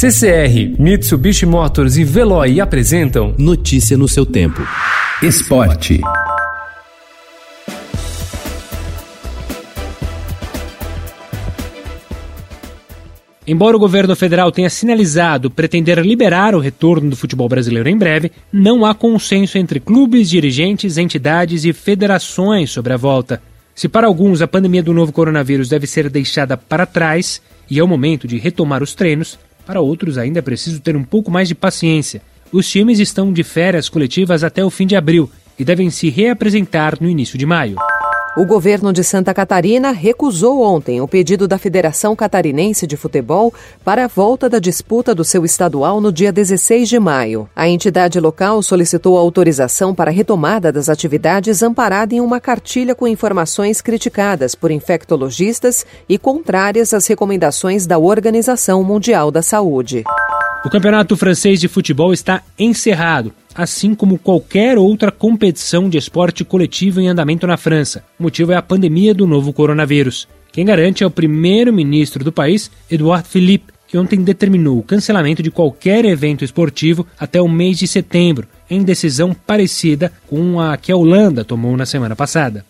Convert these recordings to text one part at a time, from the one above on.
CCR, Mitsubishi Motors e Veloy apresentam Notícia no seu tempo. Esporte. Embora o governo federal tenha sinalizado pretender liberar o retorno do futebol brasileiro em breve, não há consenso entre clubes, dirigentes, entidades e federações sobre a volta. Se para alguns a pandemia do novo coronavírus deve ser deixada para trás e é o momento de retomar os treinos, para outros ainda é preciso ter um pouco mais de paciência. Os times estão de férias coletivas até o fim de abril e devem se reapresentar no início de maio. O governo de Santa Catarina recusou ontem o pedido da Federação Catarinense de Futebol para a volta da disputa do seu estadual no dia 16 de maio. A entidade local solicitou autorização para a retomada das atividades amparada em uma cartilha com informações criticadas por infectologistas e contrárias às recomendações da Organização Mundial da Saúde. O Campeonato Francês de Futebol está encerrado, assim como qualquer outra competição de esporte coletivo em andamento na França. O motivo é a pandemia do novo coronavírus. Quem garante é o primeiro-ministro do país, Edouard Philippe, que ontem determinou o cancelamento de qualquer evento esportivo até o mês de setembro, em decisão parecida com a que a Holanda tomou na semana passada.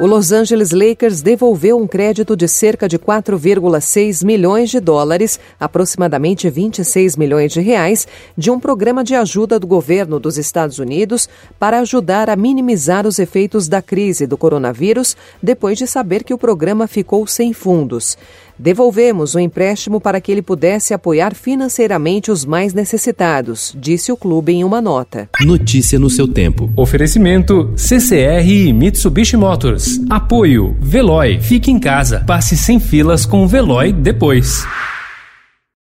O Los Angeles Lakers devolveu um crédito de cerca de 4,6 milhões de dólares, aproximadamente 26 milhões de reais, de um programa de ajuda do governo dos Estados Unidos para ajudar a minimizar os efeitos da crise do coronavírus, depois de saber que o programa ficou sem fundos. Devolvemos o empréstimo para que ele pudesse apoiar financeiramente os mais necessitados, disse o clube em uma nota. Notícia no seu tempo. Oferecimento CCR e Mitsubishi Motors. Apoio Veloy. Fique em casa. Passe sem filas com o Veloy depois.